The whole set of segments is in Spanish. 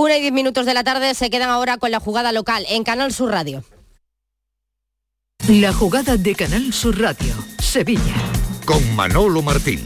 Una y diez minutos de la tarde se quedan ahora con la jugada local en Canal Sur Radio. La jugada de Canal Sur Radio, Sevilla. Con Manolo Martín.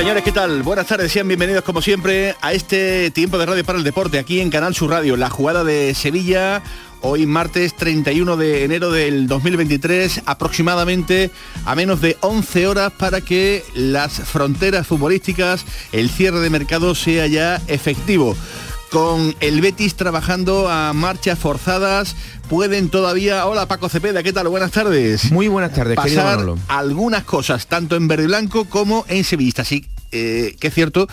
Señores, ¿qué tal? Buenas tardes, sean bienvenidos como siempre a este tiempo de radio para el deporte aquí en Canal Sur Radio, la jugada de Sevilla. Hoy martes 31 de enero del 2023, aproximadamente a menos de 11 horas para que las fronteras futbolísticas, el cierre de mercado sea ya efectivo con el Betis trabajando a marchas forzadas. Pueden todavía, hola Paco Cepeda, ¿qué tal? Buenas tardes. Muy buenas tardes, Pasar algunas cosas, tanto en verde y blanco como en sevillista. Así eh, que es cierto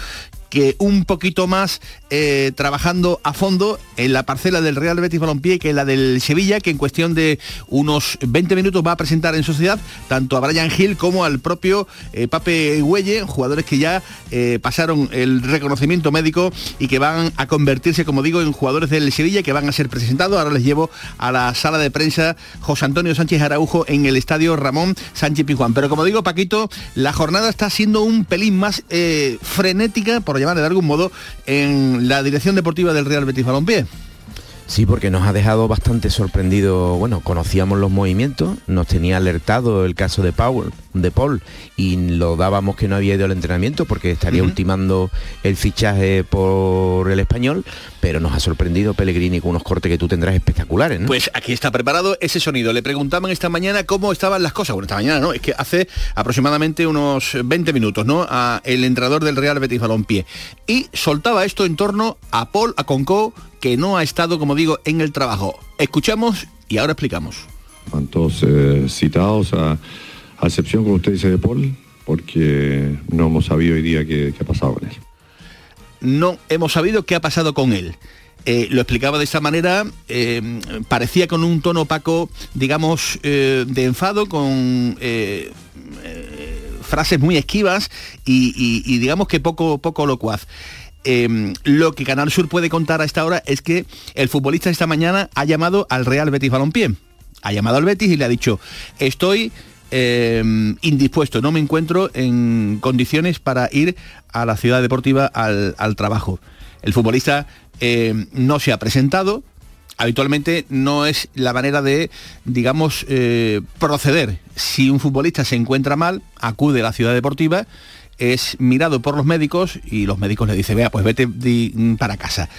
que un poquito más eh, trabajando a fondo en la parcela del Real Betis Balompié que la del Sevilla, que en cuestión de unos 20 minutos va a presentar en sociedad tanto a Brian Hill como al propio eh, Pape Huelle, jugadores que ya eh, pasaron el reconocimiento médico y que van a convertirse, como digo, en jugadores del Sevilla que van a ser presentados. Ahora les llevo a la sala de prensa José Antonio Sánchez Araujo en el estadio Ramón Sánchez Pijuán. Pero como digo, Paquito, la jornada está siendo un pelín más frenética, por llamar de algún modo, en la dirección deportiva del Real Betis Balompié. Sí, porque nos ha dejado bastante sorprendido, bueno, conocíamos los movimientos, nos tenía alertado el caso de Paul, de Paul y lo dábamos que no había ido al entrenamiento porque estaría ultimando el fichaje por el español, pero nos ha sorprendido Pellegrini con unos cortes que tú tendrás espectaculares, ¿no? Pues aquí está preparado ese sonido. Le preguntaban esta mañana cómo estaban las cosas. Bueno, esta mañana no, es que hace aproximadamente unos 20 minutos, ¿no? A el entrenador del Real Betis Balompié. Y soltaba esto en torno a Paul, a Conco, que no ha estado, como digo, en el trabajo. Escuchamos y ahora explicamos. todos eh, citados, a, excepción, como usted dice, de Paul, porque no hemos sabido hoy día qué, ha pasado con él. No hemos sabido qué ha pasado con él. Eh, lo explicaba de esta manera, eh, parecía con un tono opaco, digamos, de enfado, con frases muy esquivas y, digamos que poco, poco locuaz. Lo que Canal Sur puede contar a esta hora es que el futbolista esta mañana ha llamado al Real Betis Balompié. Ha llamado al Betis y le ha dicho, estoy em, indispuesto, no me encuentro en condiciones para ir a la ciudad deportiva al, trabajo. El futbolista em, no se ha presentado, habitualmente no es la manera de, digamos, eh, proceder. Si un futbolista se encuentra mal, acude a la ciudad deportiva es mirado por los médicos y los médicos le dicen, vea, pues vete para casa.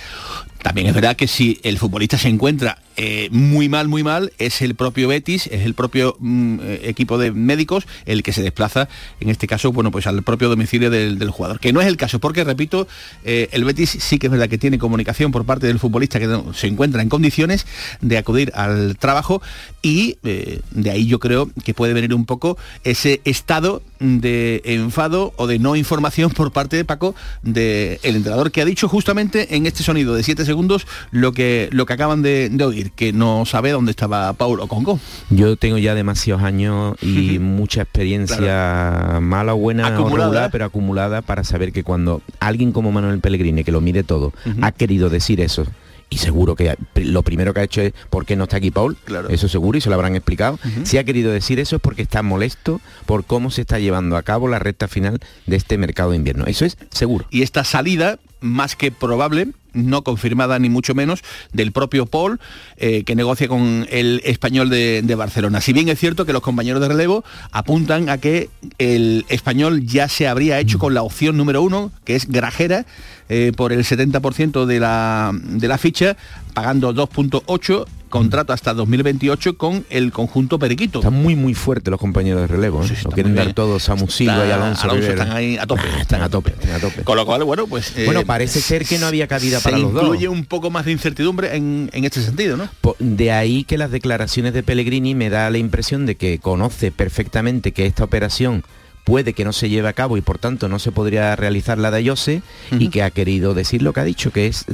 También es verdad que si el futbolista se encuentra eh, muy mal, muy mal, es el propio Betis, es el propio mm, eh, equipo de médicos el que se desplaza, en este caso, bueno, pues al propio domicilio del, jugador. Que no es el caso, porque repito, eh, el Betis sí que es verdad que tiene comunicación por parte del futbolista que se encuentra en condiciones de acudir al trabajo y de ahí yo creo que puede venir un poco ese estado de enfado o de no información por parte de Paco del entrenador que ha dicho justamente en este sonido de 7 segundos lo que, lo que acaban de, oír, que no sabe dónde estaba Paulo Congo. Yo tengo ya demasiados años y mucha experiencia mala o buena acumulada. pero acumulada para saber que cuando alguien como Manuel Pellegrini, que lo mide todo, ha querido decir eso, y seguro que lo primero que ha hecho es ¿por qué no está aquí Paul? Claro. Eso seguro y se lo habrán explicado. Si ha querido decir eso es porque está molesto por cómo se está llevando a cabo la recta final de este mercado de invierno. Eso es seguro. Y esta salida, más que probable, no confirmada ni mucho menos, del propio Paul, eh, que negocia con el español de, Barcelona. Si bien es cierto que los compañeros de relevo apuntan a que el español ya se habría hecho con la opción número uno, que es Grajera, eh, por el 70% de la, de la ficha, pagando 2.8 contrato hasta 2028 con el conjunto Periquito. Están muy muy fuertes los compañeros de relevo, ¿eh? no quieren dar todos a Silva y Alonso, están ahí a tope. Ah, están a tope, a tope. Con lo cual, bueno, pues... bueno, eh, parece ser que no había cabida para los dos. incluye un poco más de incertidumbre en, en este sentido, ¿no? De ahí que las declaraciones de Pellegrini me da la impresión de que conoce perfectamente que esta operación puede que no se lleve a cabo y por tanto no se podría realizar la de Ayose y que ha querido decir lo que ha dicho, que es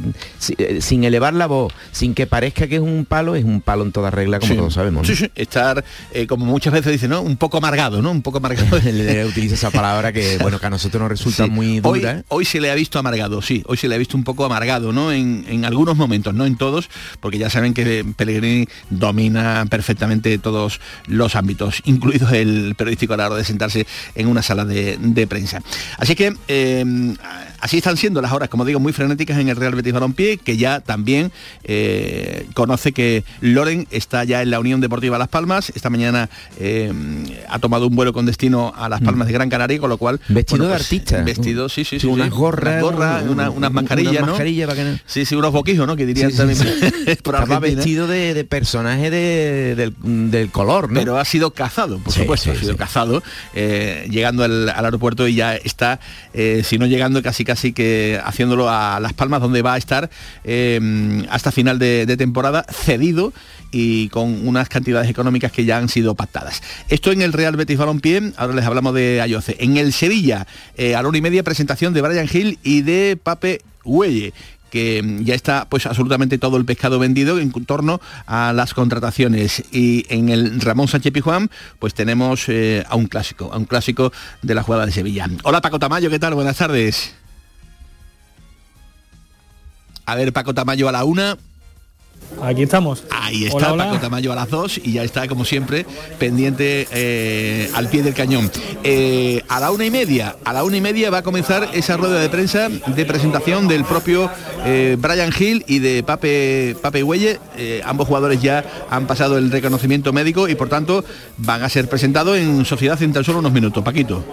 eh, sin elevar la voz, sin que parezca que es un palo, es un palo en toda regla, como todos sabemos. Sí, sí, estar, eh, como muchas veces dicen, ¿no? Un poco amargado, ¿no? Un poco amargado. le utiliza esa palabra que, bueno, que a nosotros nos resulta muy dura. Hoy, se le ha visto amargado, sí, hoy se le ha visto un poco amargado, ¿no? En, en algunos momentos, no en todos, porque ya saben que Pellegrini domina perfectamente todos los ámbitos, incluido el periodístico a la hora de sentarse en una sala de, prensa. Así que eh, así están siendo las horas, como digo, muy frenéticas en el Real Betis Balompié, que ya también eh, conoce que Loren está ya en la Unión Deportiva Las Palmas. Esta mañana eh, ha tomado un vuelo con destino a Las Palmas de Gran Canaria, con lo cual... Vestido de pues, artista. Vestido, sí, sí, sí. Unas gorras, unas mascarillas, ¿no? Sí, sí, unos boquijos, ¿no? Que dirían también Estaba vestido de, personaje del, color, ¿no? Pero ha sido cazado, por supuesto, ha sido cazado, eh, llegando al, aeropuerto y ya está, si no llegando, casi casi que haciéndolo a Las Palmas, donde va a estar eh, hasta final de, temporada, cedido y con unas cantidades económicas que ya han sido pactadas. Esto en el Real Betis Balompié, ahora les hablamos de Ayoce. En el Sevilla, a la hora y media presentación de Brian Hill y de Pape Huelle que mm, ya está pues absolutamente todo el pescado vendido en torno a las contrataciones y en el Ramón Sánchez Pijuán pues tenemos eh, a un clásico, a un clásico de la jugada de Sevilla. Hola Paco Tamayo, ¿qué tal? Buenas tardes. A ver, Paco Tamayo a la una. Aquí estamos. Ahí está Paco Tamayo a las dos y ya está, como siempre, pendiente eh, al pie del cañón. Eh, a la una y media, a la una y media va a comenzar esa rueda de prensa de presentación del propio eh, Brian Hill y de Pape, Pape Huelle. ambos jugadores ya han pasado el reconocimiento médico y por tanto van a ser presentados en sociedad en tan solo unos minutos. Paquito.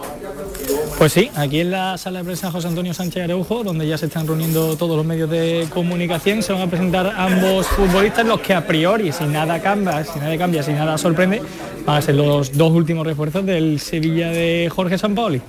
Pues sí, aquí en la sala de prensa José Antonio Sánchez Areujo, donde ya se están reuniendo todos los medios de comunicación, se van a presentar ambos futbolistas, los que a priori, si nada cambia, si nada cambia, si nada sorprende, van a ser los dos últimos refuerzos del Sevilla de Jorge Sampaoli.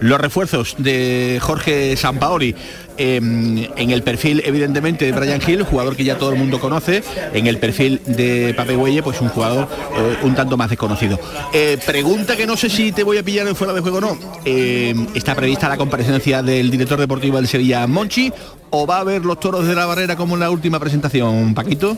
Los refuerzos de Jorge Sampaoli em, en el perfil evidentemente de Brian Hill, jugador que ya todo el mundo conoce, en el perfil de Pape Huelle, pues un jugador eh, un tanto más desconocido. Eh, pregunta que no sé si te voy a pillar en fuera de juego o no. Em, ¿Está prevista la comparecencia del director deportivo del Sevilla, Monchi, o va a haber los toros de la barrera como en la última presentación, Paquito?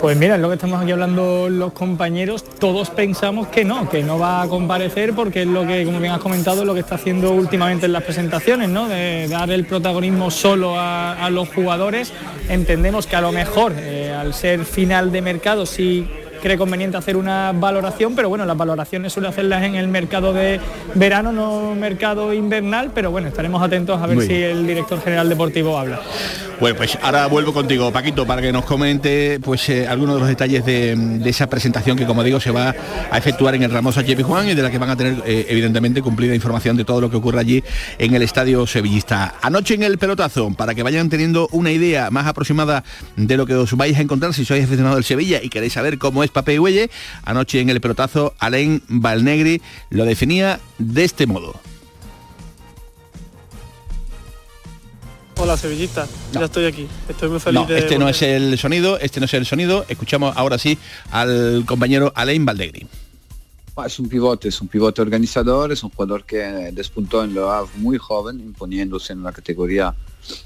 Pues mira, es lo que estamos aquí hablando los compañeros, todos pensamos que no, que no va a comparecer porque es lo que, como bien has comentado, es lo que está haciendo últimamente en las presentaciones, ¿no? De dar el protagonismo solo a, los jugadores. Entendemos que a lo mejor, eh, al ser final de mercado, sí cree conveniente hacer una valoración, pero bueno, las valoraciones suele hacerlas en el mercado de verano, no mercado invernal, pero bueno, estaremos atentos a ver si el director general deportivo habla. Bueno, pues ahora vuelvo contigo, Paquito, para que nos comente pues eh, algunos de los detalles de, esa presentación que, como digo, se va a efectuar en el Ramos Sánchez Juan y de la que van a tener, eh, evidentemente, cumplida información de todo lo que ocurre allí en el estadio sevillista. Anoche en el pelotazo, para que vayan teniendo una idea más aproximada de lo que os vais a encontrar si sois aficionados del Sevilla y queréis saber cómo es Pape Huelle, anoche en el pelotazo, Alain Valnegri lo definía de este modo. Hola Sevillista, ya estoy aquí. Estoy muy feliz no, Este no es el sonido, este no es el sonido. Escuchamos ahora sí al compañero Alain Valdegri. Es un pivote, es un pivote organizador, es un jugador que despuntó en lo Havre muy joven, imponiéndose en una categoría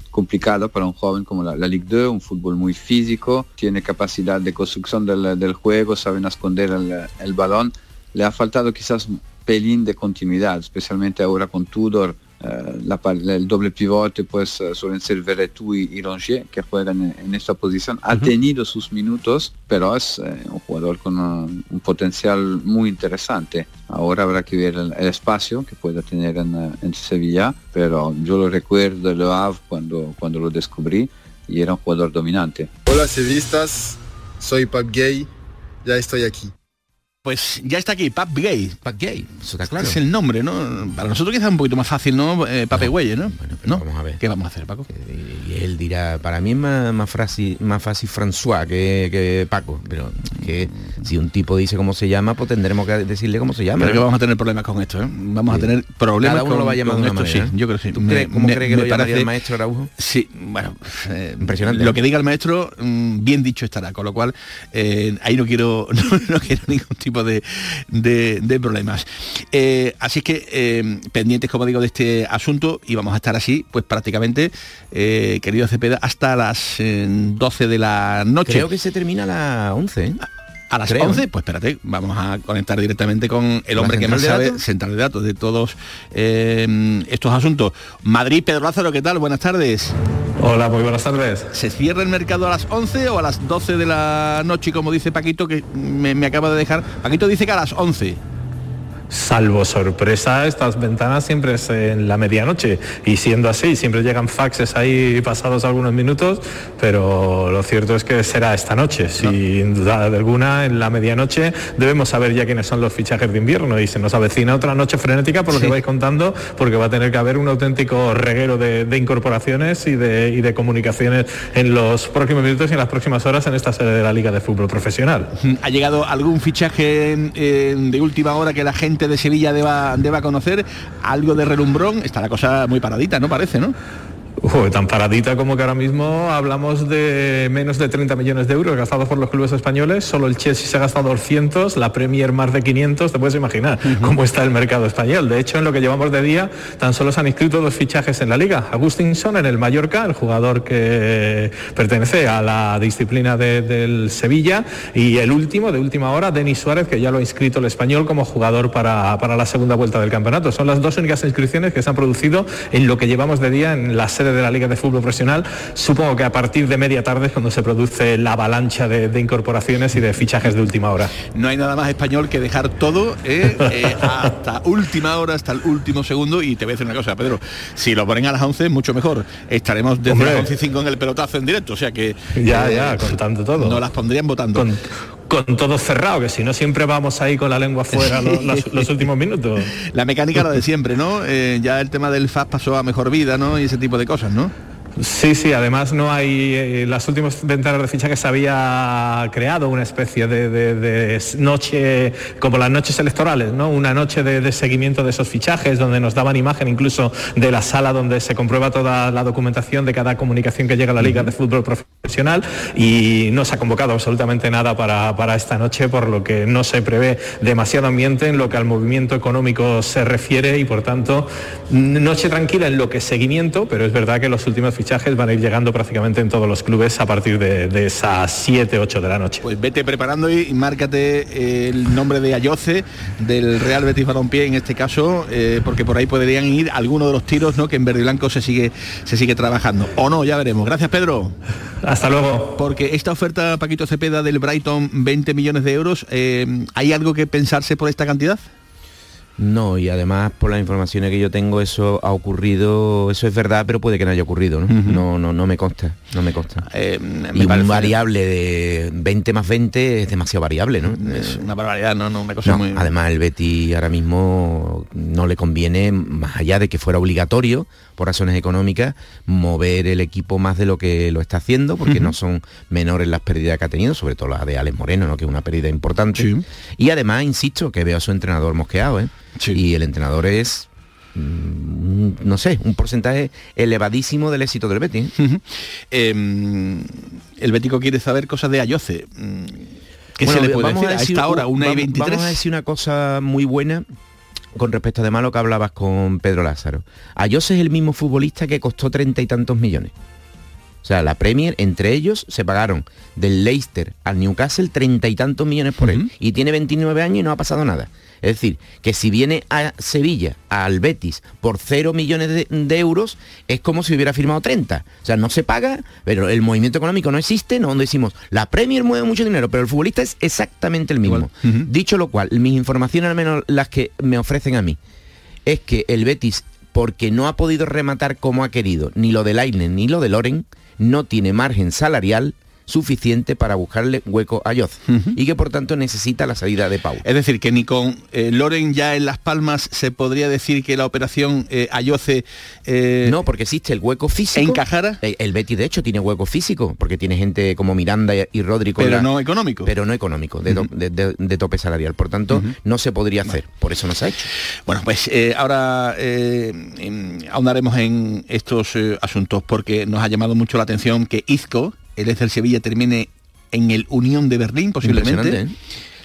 complicada para un joven como la, Ligue 2, un fútbol muy físico, tiene capacidad de construcción del, juego, sabe esconder el, el balón. Le ha faltado quizás un pelín de continuidad, especialmente ahora con Tudor eh, el doble pivote pues eh, suelen ser Veretout y, Rongier que juegan en, esta posición. Ha tenido sus minutos, pero es eh, un jugador con un, potencial muy interesante. Ahora habrá que ver el, espacio que pueda tener en, Sevilla, pero yo lo recuerdo de Le cuando, cuando lo descubrí y era un jugador dominante. Hola sevillistas, soy Pap Gay, ya estoy aquí. Pues ya está aquí, Pap Gay. Pap Gay, eso está claro. Es el nombre, ¿no? Para nosotros quizá un poquito más fácil, ¿no? Eh, Pape Güelle, ¿no? Bueno, ¿No? vamos a ver. ¿Qué vamos a hacer, Paco? Y él dirá, para mí es más, más, fácil, más fácil François que, Paco, pero que si un tipo dice cómo se llama, pues tendremos que decirle cómo se llama. Pero que vamos a tener problemas con esto, ¿eh? Vamos a tener problemas Cada uno con, lo va a llamar de una esto, manera, sí. Yo creo que sí. ¿Tú crees- cómo cree que lo llamaría el maestro Araujo? Sí, bueno, eh, Impresionante, Lo ¿no? que diga el maestro, mm, bien dicho estará, con lo cual eh, ahí no quiero, no, no quiero ningún tipo de, problemas. Eh, así que eh, pendientes, como digo, de este asunto y vamos a estar así, pues prácticamente, eh, querido Cepeda, hasta las eh, 12 de la noche. Creo que se termina a las 11, ¿eh? A las Creo. 11, pues espérate, vamos a conectar directamente con el hombre que más de sabe, datos? central de datos, de todos eh, estos asuntos. Madrid, Pedro Lázaro, ¿qué tal? Buenas tardes. Hola, muy buenas tardes. ¿Se cierra el mercado a las 11 o a las 12 de la noche, como dice Paquito, que me, me acaba de dejar? Paquito dice que a las 11. Salvo sorpresa, estas ventanas siempre es en la medianoche y siendo así, siempre llegan faxes ahí pasados algunos minutos, pero lo cierto es que será esta noche. Sin duda alguna, en la medianoche debemos saber ya quiénes son los fichajes de invierno y se nos avecina otra noche frenética por lo Sí. que vais contando, porque va a tener que haber un auténtico reguero de, de incorporaciones y de, y de comunicaciones en los próximos minutos y en las próximas horas en esta sede de la Liga de Fútbol Profesional. ¿Ha llegado algún fichaje eh, de última hora que la gente de Sevilla deba, deba conocer? ¿Algo de relumbrón? Está la cosa muy paradita, ¿no? Parece, ¿no? Uy, tan paradita como que ahora mismo hablamos de menos de 30 millones de euros gastados por los clubes españoles, solo el Chelsea se ha gastado 200, la Premier más de 500, te puedes imaginar cómo está el mercado español. De hecho, en lo que llevamos de día, tan solo se han inscrito dos fichajes en la liga. Agustinson en el Mallorca, el jugador que pertenece a la disciplina de- del Sevilla, y el último, de última hora, Denis Suárez, que ya lo ha inscrito el español como jugador para, para la segunda vuelta del campeonato. Son las dos únicas inscripciones que se han producido en lo que llevamos de día en la sede de la Liga de Fútbol Profesional. Supongo que a partir de media tarde es cuando se produce la avalancha de, de incorporaciones y de fichajes de última hora. No hay nada más español que dejar todo eh, eh, hasta última hora, hasta el último segundo. Y te voy a decir una cosa, Pedro, si lo ponen a las 11, mucho mejor. Estaremos desde Hombre. las 11 y 5 en el pelotazo en directo, o sea que... Ya, eh, ya, contando todo. No las pondrían votando. Con, con todo cerrado, que si no siempre vamos ahí con la lengua fuera los, los- los últimos minutos. La mecánica la de siempre, ¿no? Eh, ya el tema del FAS pasó a mejor vida, ¿no? Y ese tipo de cosas, ¿no? Sí, sí, además no hay, eh, las últimas ventanas de fichaje se había creado una especie de, noche, como las noches electorales, ¿no? Una noche de, de seguimiento de esos fichajes, donde nos daban imagen incluso de la sala donde se comprueba toda la documentación de cada comunicación que llega a la Liga de Fútbol Profesional y no se ha convocado absolutamente nada para, para esta noche, por lo que no se prevé demasiado ambiente en lo que al movimiento económico se refiere y por tanto noche tranquila en lo que es seguimiento, pero es verdad que los últimos fichajes van a ir llegando prácticamente en todos los clubes a partir de, de esas 7, 8 de la noche. Pues vete preparando y márcate el nombre de Ayoce, del Real Betis Balompié en este caso, eh, porque por ahí podrían ir algunos de los tiros ¿no? que en verde y blanco se sigue, se sigue trabajando. O no, ya veremos. Gracias, Pedro. Hasta luego. Porque esta oferta, Paquito Cepeda, del Brighton, 20 millones de euros, eh, ¿hay algo que pensarse por esta cantidad? No, y además por las informaciones que yo tengo, eso ha ocurrido, eso es verdad, pero puede que no haya ocurrido, ¿no? No, no, no me consta, no me consta. Eh, y un variable de 20 más 20 es demasiado variable, ¿no? Es Eh, una barbaridad, ¿no? no una cosa no, muy... Además el Betty ahora mismo no le conviene, más allá de que fuera obligatorio, por razones económicas, mover el equipo más de lo que lo está haciendo, porque no son menores las pérdidas que ha tenido, sobre todo la de Alex Moreno, ¿no? que es una pérdida importante. Sí. Y además, insisto, que veo a su entrenador mosqueado, ¿eh? Y el entrenador es, mm, no sé, un porcentaje elevadísimo del éxito del Betty. ¿eh? Eh, el Bético quiere saber cosas de Ayoce. Mm, ¿Qué Bueno, se le puede decir a, esta hora? Una y vamos- 23. Vamos a decir una cosa muy buena con respecto además a lo que hablabas con Pedro Lázaro. Ayose es el mismo futbolista que costó treinta y tantos millones. O sea, la Premier, entre ellos, se pagaron del Leicester al Newcastle treinta y tantos millones por él. Y tiene 29 años y no ha pasado nada. Es decir, que si viene a Sevilla, al Betis, por 0 millones de, de euros, es como si hubiera firmado 30. O sea, no se paga, pero el movimiento económico no existe, no donde decimos, la Premier mueve mucho dinero, pero el futbolista es exactamente el mismo. Dicho lo cual, mis informaciones, al menos las que me ofrecen a mí, es que el Betis, porque no ha podido rematar como ha querido, ni lo de Leinen ni lo de Loren, no tiene margen salarial suficiente para buscarle hueco a Yoz y que por tanto necesita la salida de Pau. Es decir, que ni con eh, Loren ya en Las Palmas se podría decir que la operación eh, Ayoce... Eh, no, porque existe el hueco físico. ¿Encajara? El, el Betty de hecho tiene hueco físico, porque tiene gente como Miranda y Rodri Pero no económico. Pero no económico, de, tope salarial. Por tanto, no se podría hacer. Por eso no se ha hecho. Bueno, pues ahora ahondaremos en estos asuntos porque nos ha llamado mucho la atención que Izco, el del Sevilla, termine en el Unión de Berlín posiblemente.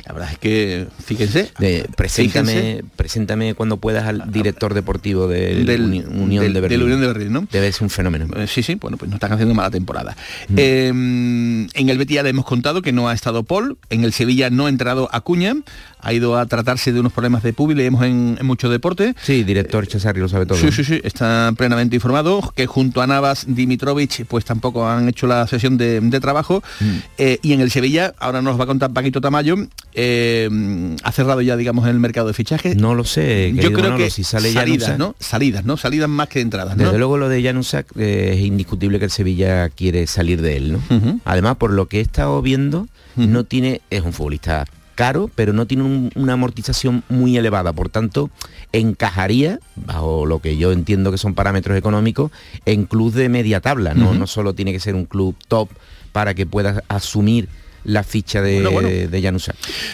La verdad es que, fíjense. preséntame, preséntame cuando puedas al director deportivo del, Unión de Berlín. Unión de Berlín, ¿no? Debe ser un fenómeno. Eh, sí, sí, bueno, pues no están haciendo mala temporada. Mm. Em, en el Betis ya le hemos contado que no ha estado Paul, en el Sevilla no ha entrado Acuña, ha ido a tratarse de unos problemas de público, leemos en, en mucho deporte. Sí, director Cesari lo sabe todo. Sí, sí, sí, está plenamente informado, que junto a Navas, Dimitrovich, pues tampoco han hecho la sesión de, trabajo. Mm. Eh, y en el Sevilla, ahora nos va a contar Paquito Tamayo, eh, ha cerrado ya, digamos, el mercado de fichajes. No lo sé. Yo creo que si sale salidas, ¿no? Salidas, ¿no? Salidas más que entradas. Desde luego lo de Janusak eh, es indiscutible que el Sevilla quiere salir de él, ¿no? Además, por lo que he estado viendo, no tiene, es un futbolista caro, pero no tiene una amortización muy elevada. Por tanto, encajaría, bajo lo que yo entiendo que son parámetros económicos, en club de media tabla. No, no solo tiene que ser un club top para que pueda asumir la ficha de, bueno,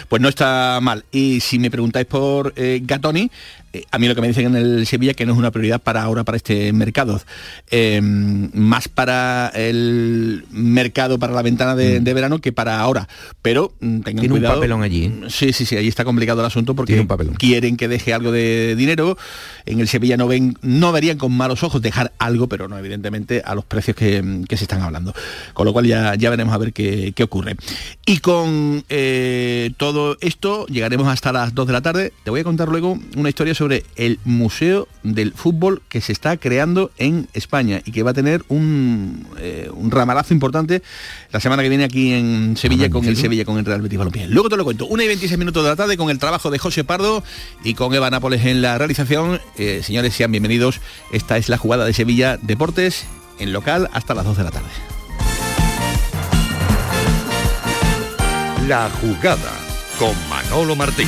Pues no está mal. Y si me preguntáis por eh, Gatoni, eh, a mí lo que me dicen en el Sevilla que no es una prioridad para ahora, para este mercado. Em, más para el mercado, para la ventana de, mm. verano que para ahora. Pero mm, tengan Tiene un papelón allí. Sí, sí, sí, ahí está complicado el asunto porque quieren que deje algo de dinero. En el Sevilla no ven, no verían con malos ojos dejar algo, pero no, evidentemente, a los precios que, se están hablando. Con lo cual ya, ya veremos a ver qué, ocurre. Y con eh, todo esto llegaremos hasta las 2 de la tarde. Te voy a contar luego una historia sobre sobre el Museo del Fútbol que se está creando en España y que va a tener un, eh, ramalazo importante la semana que viene aquí en Sevilla con el Sevilla, con el Real Betis Balompié. Luego te lo cuento, una y 26 minutos de la tarde con el trabajo de José Pardo y con Eva Nápoles en la realización. Eh, señores, sean bienvenidos. Esta es la jugada de Sevilla Deportes en local hasta las 2 de la tarde. La jugada con Manolo Martín.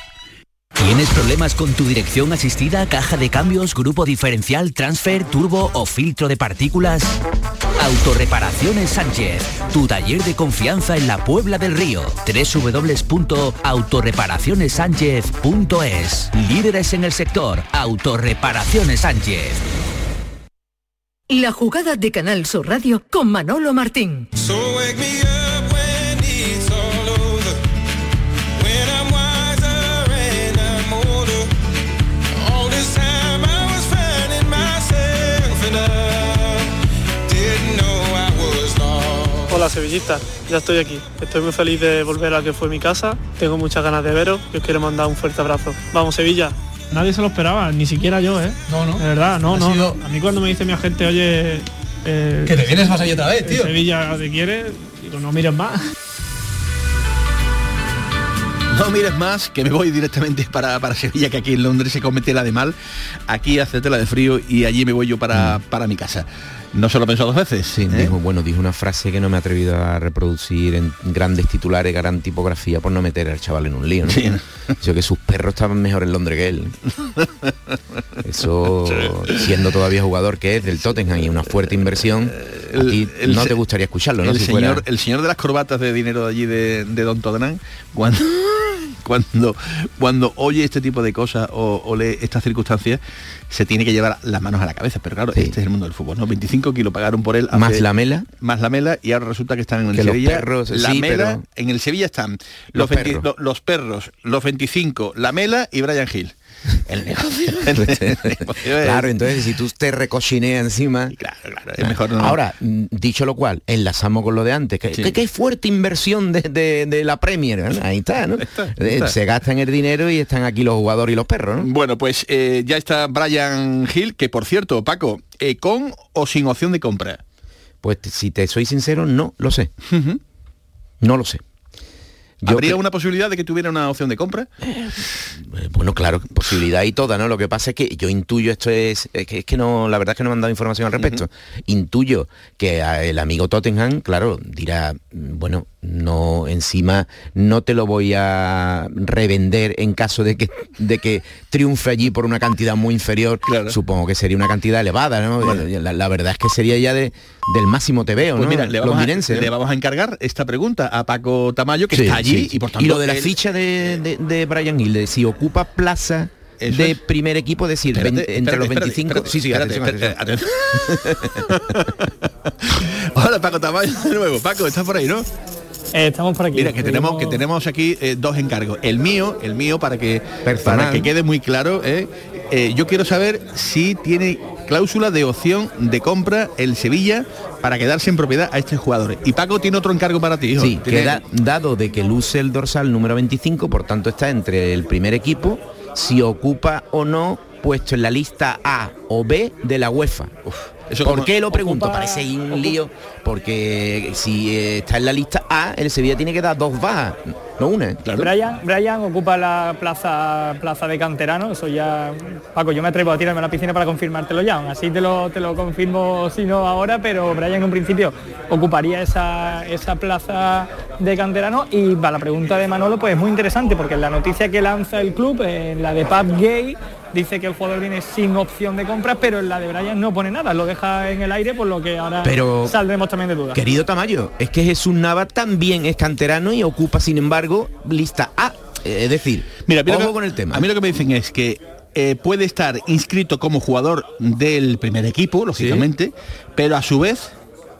¿Tienes problemas con tu dirección asistida, caja de cambios, grupo diferencial, transfer, turbo o filtro de partículas? Autorreparaciones Sánchez, tu taller de confianza en la Puebla del Río. www.autorreparacionessánchez.es. Líderes en el sector, Autorreparaciones Sánchez. La jugada de Canal Sur Radio con Manolo Martín. Hola Sevillista, ya estoy aquí. Estoy muy feliz de volver a la que fue mi casa. Tengo muchas ganas de veros y os quiero mandar un fuerte abrazo. Vamos Sevilla. Nadie se lo esperaba, ni siquiera yo, ¿eh? No, no. De verdad, no, no, A mí cuando me dice mi agente, oye... Eh, que te vienes más allá otra vez, tío. Sevilla te quiere, digo, no mires más. No mires más, que me voy directamente para, para, Sevilla, que aquí en Londres se comete la de mal. Aquí hace tela de frío y allí me voy yo para, mm. para mi casa. No se lo pensó dos veces. Sí, ¿eh? dijo, bueno, dijo una frase que no me he atrevido a reproducir en grandes titulares, gran tipografía, por no meter al chaval en un lío. ¿no? que sus perros estaban mejor en Londres que él. Eso, siendo todavía jugador que es del Tottenham y una fuerte inversión, no te gustaría escucharlo, ¿no? El, señor, el señor de las corbatas de dinero de allí de, Don Tottenham, cuando cuando, cuando oye este tipo de cosas o, lee estas circunstancias, se tiene que llevar las manos a la cabeza. Pero claro, este es el mundo del fútbol, ¿no? 25 kilos pagaron por él. más la mela. Más la mela y ahora resulta que están en el Sevilla. Los perros, la mela, en el Sevilla están los, perros. los, 25, la mela y Brian Hill. El negocio. claro, entonces si tú te recochineas encima. Claro, claro, es mejor no. Ahora, mm, dicho lo cual, enlazamos con lo de antes, que, que, fuerte inversión de, de, la Premier. Ahí está, ¿no? Eh, se gastan el dinero y están aquí los jugadores y los perros, ¿no? Bueno, pues eh, ya está Brian Hill, que por cierto, Paco, eh, con o sin opción de compra. Pues si te soy sincero, no lo sé. No lo sé. ¿Habría una posibilidad de que tuviera una opción de compra? Eh, bueno, claro, posibilidad y toda, ¿no? Lo que pasa es que yo intuyo, esto es, que, es que no, la verdad es que no me han dado información al respecto. Intuyo que el amigo Tottenham, claro, dirá, bueno, no encima no te lo voy a revender en caso de que de que triunfe allí por una cantidad muy inferior supongo que sería una cantidad elevada ¿no? la, verdad es que sería ya de, del máximo te veo pues mira, le vamos, a, le vamos, a, encargar esta pregunta a Paco Tamayo que está allí y por tanto y lo de la ficha de, de, Brian Hill de si ocupa plaza de primer equipo, es decir, entre los 25... sí, sí, Hola Paco Tamayo de nuevo. Paco, estás por ahí, ¿no? Eh, estamos por aquí. Mira, que tenemos, que tenemos aquí eh, dos encargos. El mío, el mío para que, para que quede muy claro, eh, yo quiero saber si tiene cláusula de opción de compra el Sevilla para quedarse en propiedad a este jugador. Y Paco tiene otro encargo para ti, hijo. Sí, queda, dado de que luce el dorsal número 25, por tanto está entre el primer equipo, si ocupa o no puesto en la lista A o B de la UEFA. ¿Por qué lo pregunto? Parece un lío, porque si eh, está en la lista A, el Sevilla tiene que dar dos bajas, no una. Brian, ocupa la plaza plaza de canterano, eso ya... Paco, yo me atrevo a tirarme a la piscina para confirmártelo ya, así te lo, te lo confirmo si no ahora, pero Brian en un principio ocuparía esa, esa plaza de canterano y va la pregunta de Manolo pues es muy interesante porque en la noticia que lanza el club, en la de Pub Gay, dice que el jugador viene sin opción de compra, pero en la de Brian no pone nada, lo deja en el aire, por lo que ahora pero, saldremos también de dudas. Querido Tamayo, es que Jesús Nava también es canterano y ocupa, sin embargo, lista A. Es decir, mira, con el tema. A mí lo que me dicen es que eh, puede estar inscrito como jugador del primer equipo, lógicamente, pero a su vez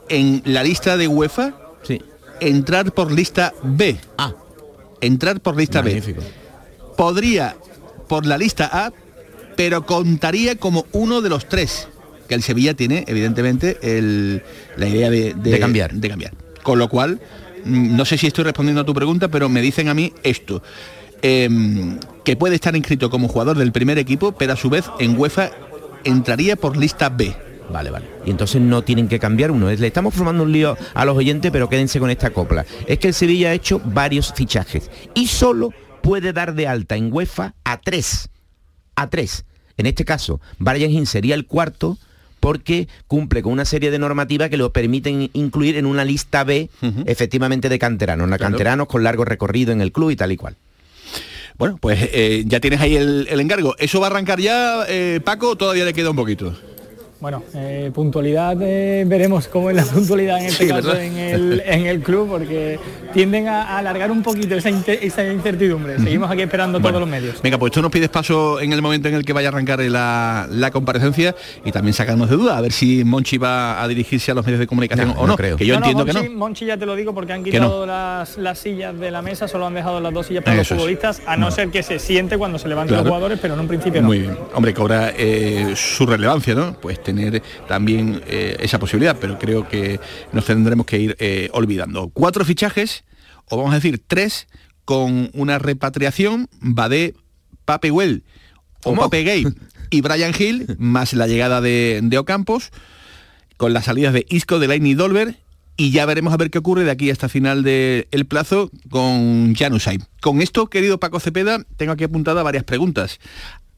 en la lista de UEFA sí. entrar por lista B. Ah. Entrar por lista B. Podría por la lista A pero contaría como uno de los tres que el Sevilla tiene, evidentemente, la idea de, cambiar. de cambiar. Con lo cual, mm, no sé si estoy respondiendo a tu pregunta, pero me dicen a mí esto. Em, que puede estar inscrito como jugador del primer equipo, pero a su vez en UEFA entraría por lista B. Vale, vale. Y entonces no tienen que cambiar uno. Le estamos formando un lío a los oyentes, pero quédense con esta copla. Es que el Sevilla ha hecho varios fichajes y solo puede dar de alta en UEFA a tres a tres. En este caso, Brian Hill sería el cuarto porque cumple con una serie de normativas que lo permiten incluir en una lista B, efectivamente, de canteranos, canteranos con largo recorrido en el club y tal y cual. Bueno, pues eh, ya tienes ahí el, encargo. ¿Eso va a arrancar ya, eh, Paco, todavía le queda un poquito? Bueno, eh, puntualidad, eh, veremos cómo es la puntualidad en este caso en el, club, porque tienden a, alargar un poquito esa, incertidumbre. Seguimos aquí esperando todos los medios. Venga, pues tú nos pides paso en el momento en el que vaya a arrancar la, comparecencia y también sacarnos de duda, a ver si Monchi va a dirigirse a los medios de comunicación o no. creo. Que yo entiendo que no. Monchi ya te lo digo porque han quitado las, sillas de la mesa, solo han dejado las dos sillas para los futbolistas, a no, ser que se siente cuando se levanten los jugadores, pero en un principio no. Muy bien. Hombre, cobra eh, su relevancia, ¿no? Pues tener también eh, esa posibilidad, pero creo que nos tendremos que ir eh, olvidando. Cuatro fichajes, o vamos a decir tres, con una repatriación, Badé, Pape Well o Pape Gay y Brian Hill, más la llegada de, de Ocampos, con las salidas de Isco, de Laini y Dolber, y ya veremos a ver qué ocurre de aquí hasta final del plazo con Janusay. Con esto, querido Paco Cepeda, tengo aquí apuntada varias preguntas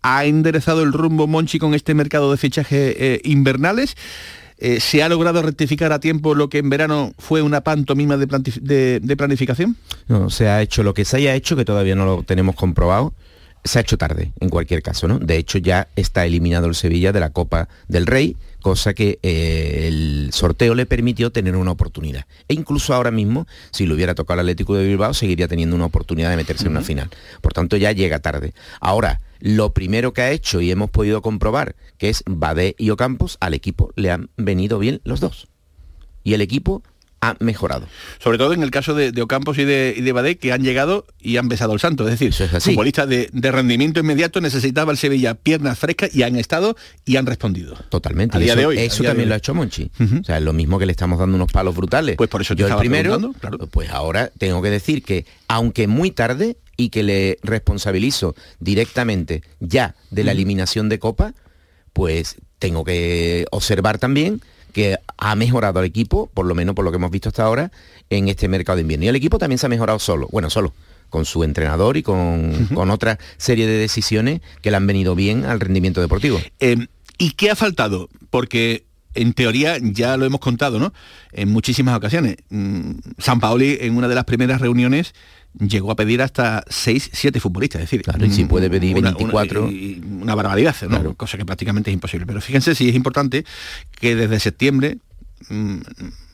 ha enderezado el rumbo Monchi con este mercado de fichaje eh, invernales. Eh, ¿Se ha logrado rectificar a tiempo lo que en verano fue una pantomima de, de, planificación? No, se ha hecho lo que se haya hecho, que todavía no lo tenemos comprobado, se ha hecho tarde, en cualquier caso, ¿no? De hecho, ya está eliminado el Sevilla de la Copa del Rey, cosa que eh, el sorteo le permitió tener una oportunidad. E incluso ahora mismo, si lo hubiera tocado el Atlético de Bilbao, seguiría teniendo una oportunidad de meterse en una final. Por tanto, ya llega tarde. Ahora, lo primero que ha hecho y hemos podido comprobar, que es Badé y Ocampos, al equipo le han venido bien los dos. Y el equipo ha mejorado. Sobre todo en el caso de, Ocampos y de, y Badé, que han llegado y han besado el santo. Es decir, futbolistas de, rendimiento inmediato necesitaba el Sevilla piernas frescas y han estado y han respondido. Totalmente. A día eso, de hoy. Eso también lo ha hecho Monchi. O sea, es lo mismo que le estamos dando unos palos brutales. Pues por eso yo el primero, pues ahora tengo que decir que, aunque muy tarde, y que le responsabilizo directamente ya de la eliminación de Copa, pues tengo que observar también que ha mejorado el equipo, por lo menos por lo que hemos visto hasta ahora, en este mercado de invierno. Y el equipo también se ha mejorado solo, bueno, solo, con su entrenador y con, otra serie de decisiones que le han venido bien al rendimiento deportivo. Em, ¿Y qué ha faltado? Porque en teoría ya lo hemos contado, ¿no? En muchísimas ocasiones. Mm, San Paoli en una de las primeras reuniones llegó a pedir hasta 6, 7 futbolistas, es decir, claro, y si puede pedir 24 una, barbaridad, ¿no? cosa que prácticamente es imposible. Pero fíjense si es importante que desde septiembre mm,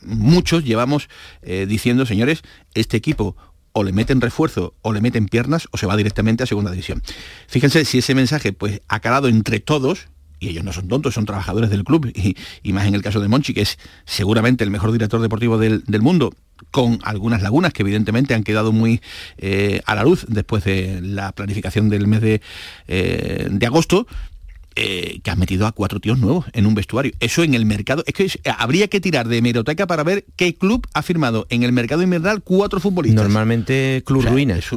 muchos llevamos eh, diciendo, señores, este equipo o le meten refuerzo o le meten piernas o se va directamente a segunda división. Fíjense si ese mensaje pues ha calado entre todos y ellos no son tontos, son trabajadores del club, y, más en el caso de Monchi, que es seguramente el mejor director deportivo del, mundo, con algunas lagunas que evidentemente han quedado muy eh, a la luz después de la planificación del mes de, eh, de agosto, eh, que has metido a cuatro tíos nuevos en un vestuario. Eso en el mercado, es que habría que tirar de hemeroteca para ver qué club ha firmado en el mercado invernal cuatro futbolistas. Normalmente club ruina, es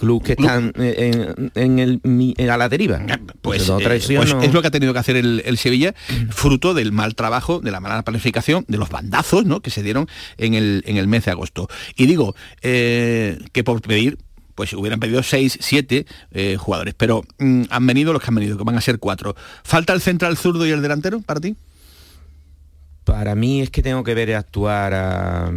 club que están en, el, a la deriva. Pues, eh, pues es lo que ha tenido que hacer el, Sevilla, fruto del mal trabajo, de la mala planificación, de los bandazos ¿no? que se dieron en el, en el mes de agosto. Y digo eh, que por pedir pues hubieran pedido seis, siete eh, jugadores. Pero mm, han venido los que han venido, que van a ser cuatro. ¿Falta el central zurdo y el delantero para ti? Para mí es que tengo que ver actuar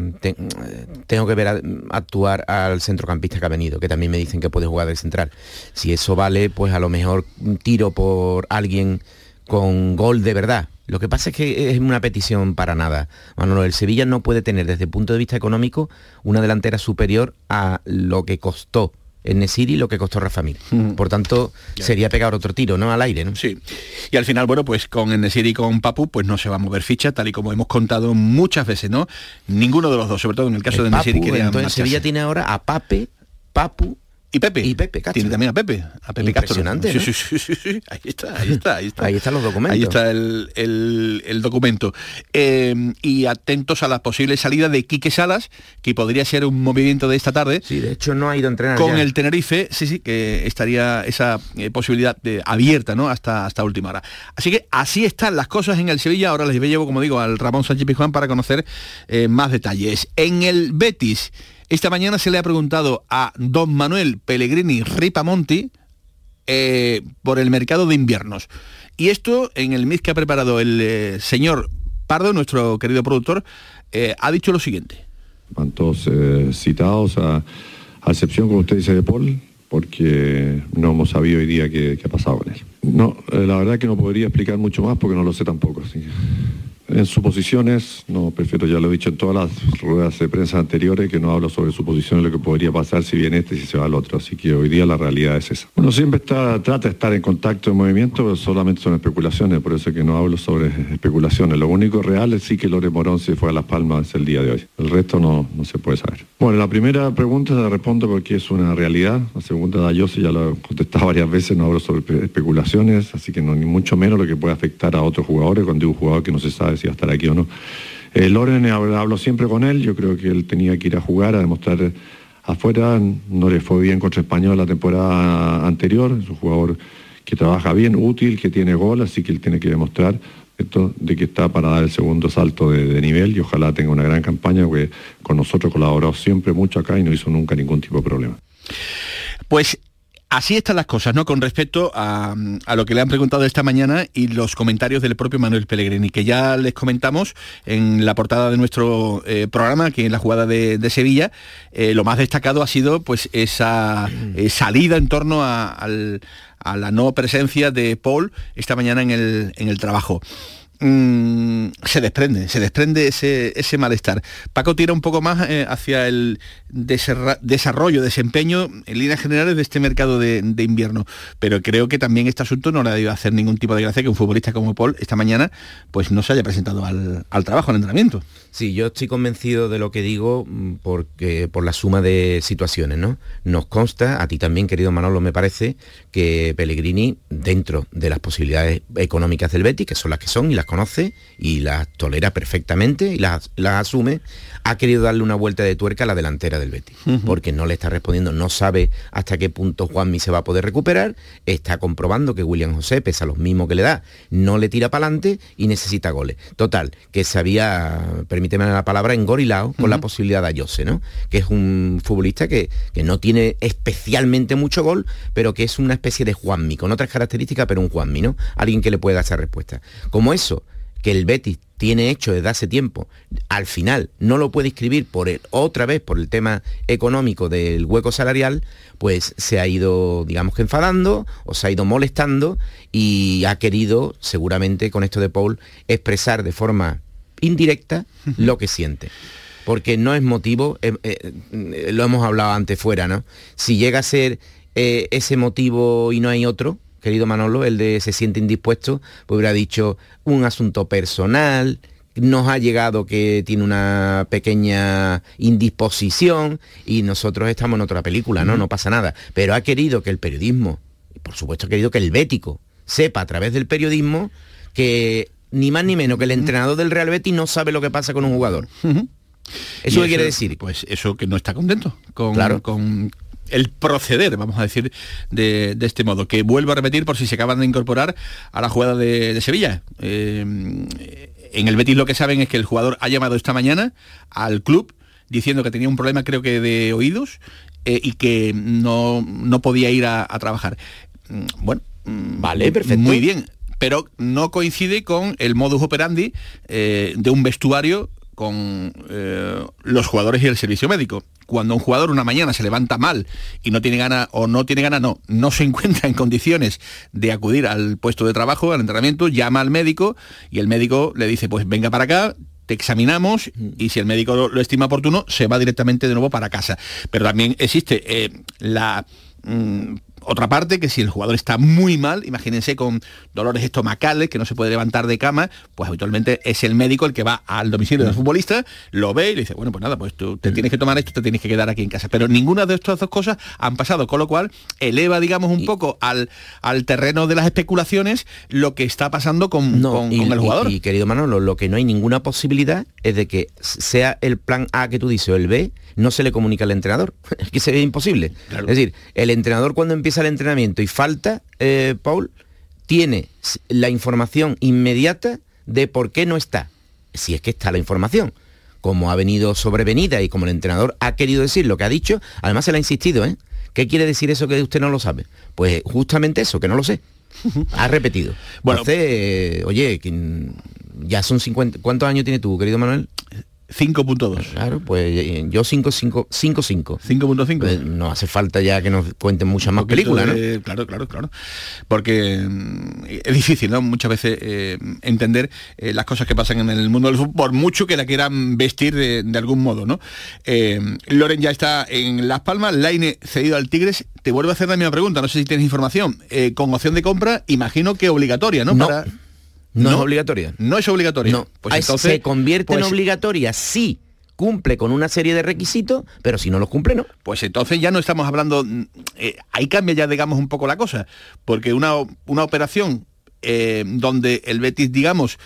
tengo que ver actuar al centrocampista que ha venido, que también me dicen que puede jugar de central. Si eso vale, pues a lo mejor tiro por alguien con gol de verdad. Lo que pasa es que es una petición para nada. Bueno, el Sevilla no puede tener desde el punto de vista económico una delantera superior a lo que costó en Nesiri lo que costó Rafa Mir. Por tanto, sería pegar otro tiro, ¿no? Al aire, ¿no? Sí. Y al final, bueno, pues con Nesiri y con Papu, pues no se va a mover ficha, tal y como hemos contado muchas veces, ¿no? Ninguno de los dos, sobre todo en el caso de Nesiri, que Entonces Sevilla tiene ahora a Pape, Papu y Pepe. Y Pepe Castro. Tiene también a Pepe, a Pepe Impresionante, Sí, sí, sí, sí, Ahí está, ahí está, ahí está. ahí están los documentos. Ahí está el, documento. Eh, y atentos a la posible salida de Quique Salas, que podría ser un movimiento de esta tarde. Sí, de hecho no ha ido a entrenar Con el Tenerife, sí, sí, que estaría esa eh, posibilidad de, abierta, ¿no? Hasta, hasta última hora. Así que así están las cosas en el Sevilla. Ahora les llevo, como digo, al Ramón Sánchez Pizjuán para conocer eh, más detalles. En el Betis esta mañana se le ha preguntado a don Manuel Pellegrini Ripamonti eh, por el mercado de inviernos. Y esto, en el MIS que ha preparado el eh, señor Pardo, nuestro querido productor, eh, ha dicho lo siguiente. ¿Cuántos citados, a, excepción, como usted dice, de Paul, porque no hemos sabido hoy día qué, ha pasado con él. No, la verdad que no podría explicar mucho más porque no lo sé tampoco. En suposiciones, no, prefiero, ya lo he dicho en todas las ruedas de prensa anteriores, que no hablo sobre suposiciones, lo que podría pasar si viene este y si se va el otro. Así que hoy día la realidad es esa. Uno siempre trata de estar en contacto en movimiento, pero solamente son especulaciones, por eso es que no hablo sobre especulaciones. Lo único real es sí que Lore Morón se fue a Las Palmas el día de hoy. El resto no, no se puede saber. Bueno, la primera pregunta la respondo porque es una realidad. La segunda, yo ya lo he contestado varias veces, no hablo sobre especulaciones, así que ni mucho menos lo que puede afectar a otros jugadores cuando hay un jugador que no se sabe si va a estar aquí o no. Eh, Loren hablo siempre con él, yo creo que él tenía que ir a jugar, a demostrar afuera, no le fue bien contra Español la temporada anterior, es un jugador que trabaja bien, útil, que tiene gol, así que él tiene que demostrar esto de que está para dar el segundo salto de, de, nivel y ojalá tenga una gran campaña, porque con nosotros colaboró siempre mucho acá y no hizo nunca ningún tipo de problema. Pues Así están las cosas, ¿no? Con respecto a, lo que le han preguntado esta mañana y los comentarios del propio Manuel Pellegrini, que ya les comentamos en la portada de nuestro eh, programa, que en la jugada de, Sevilla, eh, lo más destacado ha sido pues esa eh, salida en torno a, la no presencia de Paul esta mañana en el, en el trabajo. Mm, se desprende, se desprende ese, ese, malestar. Paco tira un poco más eh, hacia el desarrollo, desempeño en líneas generales de este mercado de, invierno, pero creo que también este asunto no le ha debido hacer ningún tipo de gracia que un futbolista como Paul esta mañana pues no se haya presentado al, al trabajo, al entrenamiento. Sí, yo estoy convencido de lo que digo mm, porque, por la suma de situaciones, ¿no? Nos consta, a ti también, querido Manolo, me parece, que Pellegrini, dentro de las posibilidades económicas del Betis, que son las que son y las conoce y las tolera perfectamente y las, las asume, ha querido darle una vuelta de tuerca a la delantera del Betis, porque no le está respondiendo, no sabe hasta qué punto Juanmi se va a poder recuperar, está comprobando que William José, pesa los mismos que le da, no le tira para adelante y necesita goles. Total, que se había, permíteme la palabra, engorilado con la posibilidad de Ayose, ¿no? Que es un futbolista que, que no tiene especialmente mucho gol, pero que es una especie de Juanmi, con otras características, pero un Juanmi, ¿no? Alguien que le pueda dar esa respuesta. Como eso, que el Betis tiene hecho desde hace tiempo, al final no lo puede escribir por el, otra vez por el tema económico del hueco salarial, pues se ha ido, digamos que enfadando o se ha ido molestando y ha querido, seguramente con esto de Paul, expresar de forma indirecta lo que siente. Porque no es motivo, eh, eh, lo hemos hablado antes fuera, ¿no? Si llega a ser eh, ese motivo y no hay otro, querido Manolo, el de se siente indispuesto, pues hubiera dicho un asunto personal, nos ha llegado que tiene una pequeña indisposición y nosotros estamos en otra película, ¿no? No pasa nada. Pero ha querido que el periodismo, y por supuesto ha querido que el bético, sepa a través del periodismo que ni más ni menos que el entrenador del Real Betis no sabe lo que pasa con un jugador. ¿Eso qué quiere decir? Pues eso que no está contento con, claro. con, el proceder, vamos a decir, de, este modo, que vuelvo a repetir por si se acaban de incorporar a la jugada de, Sevilla. Eh, en el Betis lo que saben es que el jugador ha llamado esta mañana al club diciendo que tenía un problema creo que de oídos eh, y que no, podía ir a, trabajar. Mm, bueno, mm, vale, perfecto. Muy bien, pero no coincide con el modus operandi eh, de un vestuario con los jugadores y el servicio médico cuando un jugador una mañana se levanta mal y no tiene gana o no tiene gana, no, no se encuentra en condiciones de acudir al puesto de trabajo, al entrenamiento, llama al médico y el médico le dice, pues venga para acá, te examinamos y si el médico lo, estima oportuno, se va directamente de nuevo para casa. Pero también existe eh, la... Mm, otra parte, que si el jugador está muy mal, imagínense con dolores estomacales, que no se puede levantar de cama, pues habitualmente es el médico el que va al domicilio del futbolista, lo ve y le dice, bueno, pues nada, pues tú te tienes que tomar esto, te tienes que quedar aquí en casa. Pero ninguna de estas dos cosas han pasado, con lo cual eleva, digamos, un poco al, al terreno de las especulaciones lo que está pasando con, con, el jugador. Y, querido Manolo, lo que no hay ninguna posibilidad es de que sea el plan A que tú dices o el B, no se le comunica al entrenador. Es que sería imposible. Es decir, el entrenador cuando empieza el entrenamiento y falta, eh, Paul, tiene la información inmediata de por qué no está. Si es que está la información. Como ha venido sobrevenida y como el entrenador ha querido decir lo que ha dicho, además se le ha insistido, ¿eh? ¿Qué quiere decir eso que usted no lo sabe? Pues justamente eso, que no lo sé. ha repetido. Bueno, Entonces, oye, ya son 50... ¿Cuántos años tiene tú, querido Manuel? 5.2. Claro, pues eh, yo 5.5. 5.5. Pues no hace falta ya que nos cuenten muchas más películas, ¿no? Claro, claro, claro. Porque mm, es difícil, ¿no? Muchas veces eh, entender eh, las cosas que pasan en el mundo del fútbol, por mucho que la quieran vestir de, algún modo, ¿no? Loren ya está en Las Palmas, Laine cedido al Tigres. Te vuelvo a hacer la misma pregunta, no sé si tienes información. con opción de compra, imagino que obligatoria, ¿no? no. No, es obligatoria. No es obligatoria. No. Pues entonces, se convierte en pues obligatoria si cumple con una serie de requisitos, pero si no los cumple, no. Pues entonces ya no estamos hablando... Eh, ahí cambia ya, digamos, un poco la cosa, porque una, una operación eh, donde el Betis, digamos,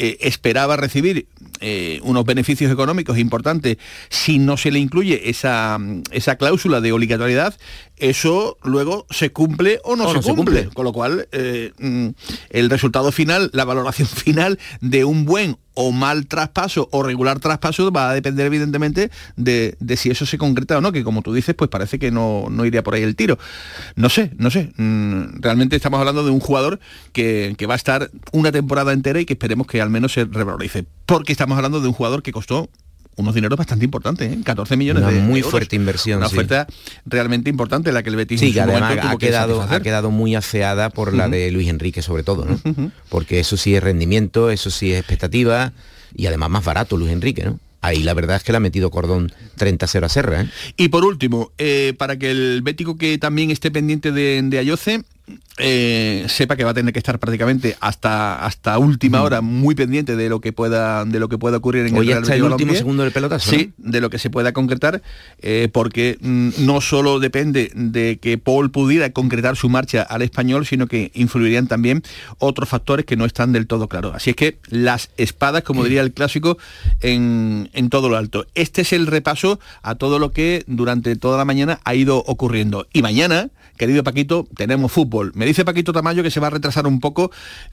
eh, esperaba recibir eh, unos beneficios económicos importantes si no se le incluye esa, esa cláusula de obligatoriedad, eso luego se cumple o no, se, cumple. Con lo cual, eh, mm, el resultado final, la valoración final de un buen o mal traspaso o regular traspaso va a depender evidentemente de, si eso se concreta o no, que como tú dices, pues parece que no, iría por ahí el tiro. No sé, no sé. Mm, realmente estamos hablando de un jugador que, va a estar una temporada entera y que esperemos que al menos se revalorice. Porque estamos hablando de un jugador que costó unos dineros bastante importantes, ¿eh? 14 millones una de muy euros. fuerte inversión. Una sí. oferta realmente importante la que el Betis Sí, que además ha que quedado, ha quedado muy afeada por la de Luis Enrique sobre todo, ¿no? Porque eso sí es rendimiento, eso sí es expectativa y además más barato Luis Enrique, ¿no? Ahí la verdad es que le ha metido cordón 30-0 a Serra, ¿eh? Y por último, eh, para que el bético que también esté pendiente de, de Ayoce, eh, sepa que va a tener que estar prácticamente hasta hasta última hora muy pendiente de lo que pueda de lo que pueda ocurrir en Hoy el Real está el Betis último segundo del pelotazo, Sí, de lo que se pueda concretar, eh, porque mm, no solo depende de que Paul pudiera concretar su marcha al español, sino que influirían también otros factores que no están del todo claros. Así es que las espadas, como diría el clásico, en, en todo lo alto. Este es el repaso a todo lo que durante toda la mañana ha ido ocurriendo. Y mañana, querido Paquito, tenemos fútbol. Me dice Paquito Tamayo que se va a retrasar un poco,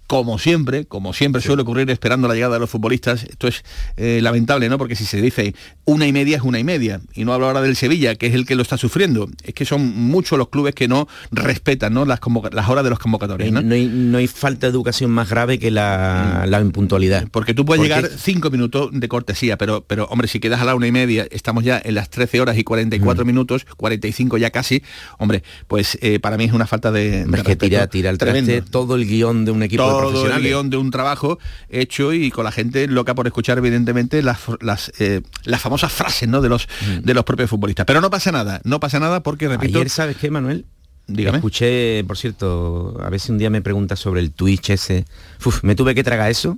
como siempre, como siempre suele ocurrir esperando la llegada de los futbolistas. Esto es eh, lamentable, ¿no? Porque si se dice una y media es una y media. Y no hablo ahora del Sevilla, que es el que lo está sufriendo. Es que son muchos los clubes que no respetan ¿no? Las, las horas de los convocatorios. ¿no? No hay, no hay falta de educación más grave que la, la impuntualidad. Porque tú puedes Porque- llegar cinco minutos de cortesía, pero, pero hombre, si quedas a la una y media, estamos ya en las 13 horas y 44 minutos, 45 ya casi, hombre, pues eh, para mí es una falta de, de que tira, tira el traste todo el guion de un equipo de todo el profesionales. guion de un trabajo hecho y con la gente loca por escuchar evidentemente las, las, eh, las famosas frases ¿no? de, los, de los propios futbolistas. Pero no pasa nada, no pasa nada porque, repito... Ayer, ¿sabes qué, Manuel? Dígame. Escuché, por cierto, a ver si un día me pregunta sobre el Twitch ese. Uf, me tuve que tragar eso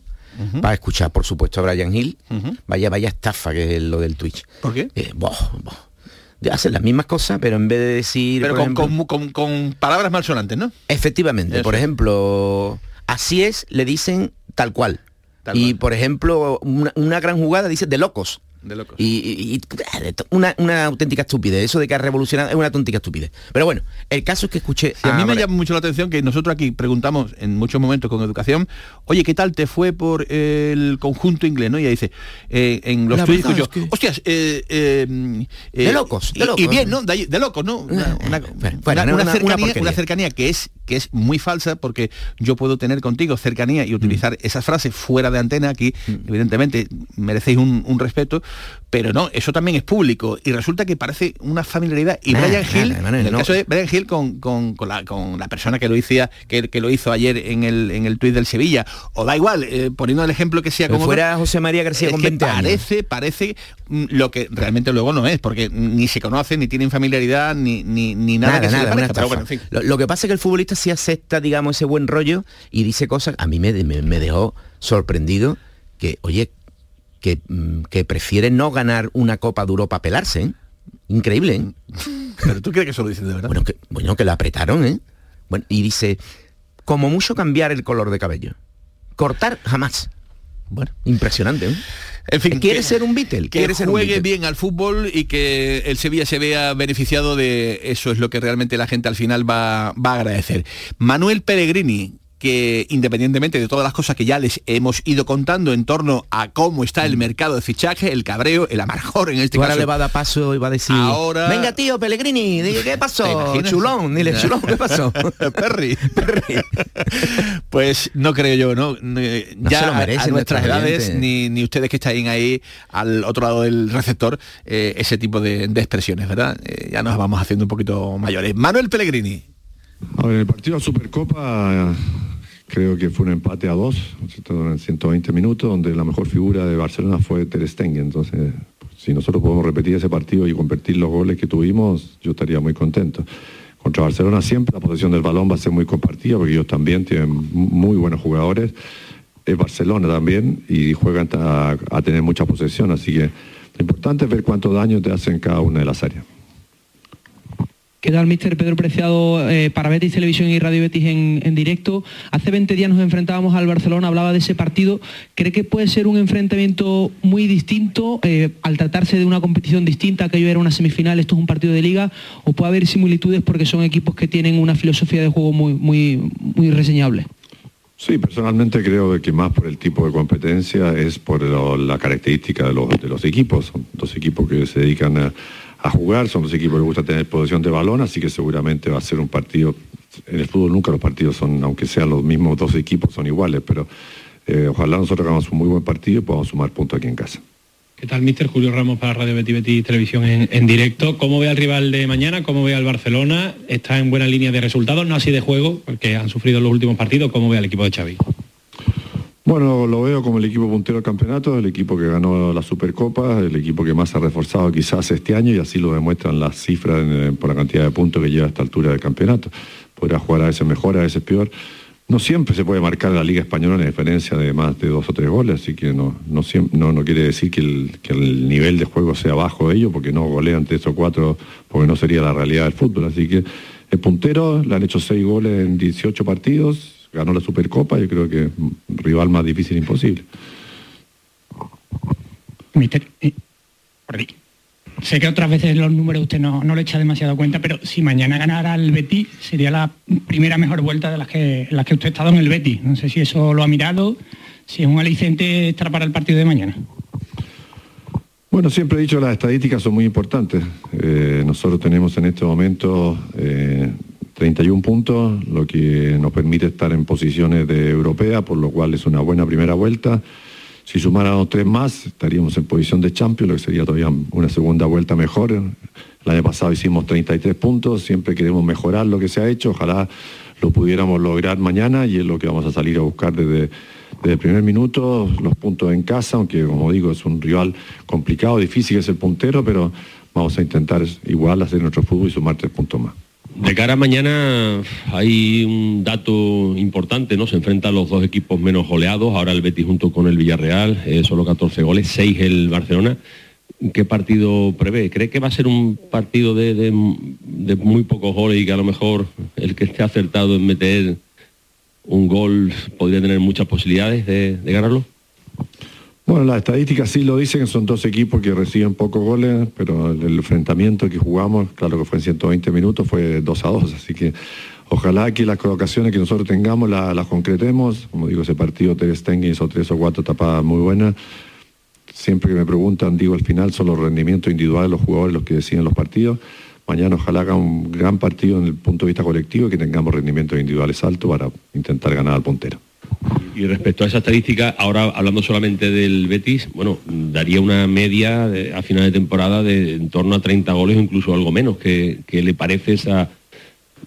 para escuchar, por supuesto, a Brian Hill. Vaya, vaya estafa que es lo del Twitch. ¿Por qué? Eh, boh, boh. De hacer las mismas cosas, pero en vez de decir. Pero con, ejemplo- con- con- con palabras malsonantes, ¿no? Efectivamente, Eso. por ejemplo, así es, le dicen tal cual. Tal y cual. por ejemplo, una, una gran jugada dice de locos. De locos. Y, y- y- de to- una, una auténtica estupidez. Eso de que ha revolucionado es una auténtica estupidez. Pero bueno, el caso es que escuché. Sí, a mí me llama mucho la atención que nosotros aquí preguntamos en muchos momentos con educación, oye, ¿qué tal te fue por el conjunto inglés? ¿no? Y ella dice, eh, en los escucho, es que- hostias, eh, eh, eh, De locos, de y- locos. Y, bien, ¿no? De, locos, ¿no? Una, una- bueno, cercanía, porquería. una cercanía que es que es muy falsa porque yo puedo tener contigo cercanía y utilizar Mm. esas frases fuera de antena aquí evidentemente merecéis un, un respeto pero no eso también es público y resulta que parece una familiaridad y Brian Hill en el no. caso de Brian Hill con, con- con la, con la persona que lo hacía que, que lo hizo ayer en el en el tuit del Sevilla o da igual eh, poniendo el ejemplo que sea como fuera José María García con que 20 años. parece parece mm, lo que realmente luego no es porque ni se conocen ni tienen familiaridad ni ni, ni nada, que se le una parezca, pero estafa. bueno, en fin. lo, lo que pasa es que el futbolista sí acepta, digamos, ese buen rollo y dice cosas. A mí me, me- me dejó sorprendido que, oye, que, mm, que prefiere no ganar una Copa de Europa a pelarse. ¿eh? Increíble, ¿eh? pero tú crees que eso lo dicen de verdad Bueno, que, bueno, que la apretaron, ¿eh? Bueno, y dice, como mucho cambiar el color de cabello. Cortar jamás. Bueno. Impresionante, ¿eh? En fin, quiere que- ser un Beatle. que ser juegue Beatle. bien al fútbol y que el Sevilla se vea beneficiado de eso es lo que realmente la gente al final va, va a agradecer. Manuel Pellegrini que independientemente de todas las cosas que ya les hemos ido contando en torno a cómo está el mercado de fichaje, el cabreo, el amargor en este ahora caso. le va a dar paso y va a decir, Ahora- venga tío Pellegrini, diga, ¿qué ¿Te pasó? Chulón, dile chulón, ¿qué pasó? Perry. Pues no creo yo, ¿no? No ya a- merecen a nuestras edades, ni, ni ustedes que estáis ahí al otro lado del receptor, eh, ese tipo de, de expresiones, ¿verdad? Eh, ya nos vamos haciendo un poquito mayores. Manuel Pellegrini. A el partido de Supercopa creo que fue un empate a dos, en 120 minutos, donde la mejor figura de Barcelona fue Ter Stegen. Entonces, si nosotros podemos repetir ese partido y convertir los goles que tuvimos, yo estaría muy contento. Contra Barcelona siempre la posesión del balón va a ser muy compartida, porque ellos también tienen muy buenos jugadores. Es Barcelona también y juegan a, a tener mucha posesión, así que lo importante es ver cuánto daño te hacen cada una de las áreas. ¿Qué tal, mister Pedro Preciado, eh, para Betis Televisión y Radio Betis en, en directo? Hace 20 días nos enfrentábamos al Barcelona, hablaba de ese partido. ¿Cree que puede ser un enfrentamiento muy distinto eh, al tratarse de una competición distinta? Aquello era una semifinal, esto es un partido de liga. ¿O puede haber similitudes porque son equipos que tienen una filosofía de juego muy, muy, muy reseñable? Sí, personalmente creo que más por el tipo de competencia es por la característica de los, de los equipos. Son dos equipos que se dedican a, a jugar, son dos equipos que gusta tener posesión de balón, así que seguramente va a ser un partido. En el fútbol nunca los partidos son, aunque sean los mismos dos equipos, son iguales, pero eh, ojalá nosotros hagamos un muy buen partido y podamos sumar puntos aquí en casa. ¿Qué tal, mister? Julio Ramos para Radio Betty Betty Televisión en, directo. ¿Cómo ve al rival de mañana? ¿Cómo ve al Barcelona? ¿Está en buena línea de resultados? No así de juego, porque han sufrido los últimos partidos. ¿Cómo ve al equipo de Xavi? Bueno, lo veo como el equipo puntero del campeonato, el equipo que ganó la Supercopa, el equipo que más ha reforzado quizás este año y así lo demuestran las cifras por la cantidad de puntos que lleva a esta altura del campeonato. Podrá jugar a veces mejor, a veces peor no siempre se puede marcar la Liga Española en diferencia de más de dos o tres goles, así que no, no, no, no quiere decir que el, nivel de juego sea bajo de ellos, porque no golean tres o cuatro, porque no sería la realidad del fútbol. Así que el puntero, le han hecho seis goles en 18 partidos, ganó la Supercopa, yo creo que rival más difícil imposible. Mister, sé que otras veces los números usted no, no le echa demasiado cuenta, pero si mañana ganara el Betis, sería la primera mejor vuelta de las que, las que usted ha estado en el Betis. No sé si eso lo ha mirado, si es un aliciente estar para el partido de mañana. Bueno, siempre he dicho las estadísticas son muy importantes. Eh, nosotros tenemos en este momento 31 eh, puntos, lo que nos permite estar en posiciones de europea, por lo cual es una buena primera vuelta. Si sumáramos tres más, estaríamos en posición de champion, lo que sería todavía una segunda vuelta mejor. El año pasado hicimos 33 puntos, siempre queremos mejorar lo que se ha hecho, ojalá lo pudiéramos lograr mañana y es lo que vamos a salir a buscar desde, el primer minuto, los puntos en casa, aunque como digo es un rival complicado, difícil, es el puntero, pero vamos a intentar igual hacer nuestro fútbol y sumar tres puntos más. De cara a mañana hay un dato importante, ¿no? Se enfrentan los dos equipos menos goleados, ahora el Betis junto con el Villarreal, eh, solo 14 goles, 6 el Barcelona. ¿Qué partido prevé? ¿Cree que va a ser un partido de, muy pocos goles y que a lo mejor el que esté acertado en meter un gol podría tener muchas posibilidades de ganarlo? Bueno, las estadísticas sí lo dicen, son dos equipos que reciben pocos goles, pero el, enfrentamiento que jugamos, claro que fue en 120 minutos, fue 2 a 2, así que ojalá que las colocaciones que nosotros tengamos las, concretemos, como digo, ese partido Ter Stegen hizo tres o cuatro tapadas muy buenas, siempre que me preguntan, digo, al final son los rendimientos individuales de los jugadores los que deciden los partidos, mañana ojalá haga un gran partido en el punto de vista colectivo y que tengamos rendimientos individuales altos para intentar ganar al puntero. Y respecto a esa estadística, ahora hablando solamente del Betis, bueno, daría una media a final de temporada de en torno a 30 goles o incluso algo menos. que le parece esa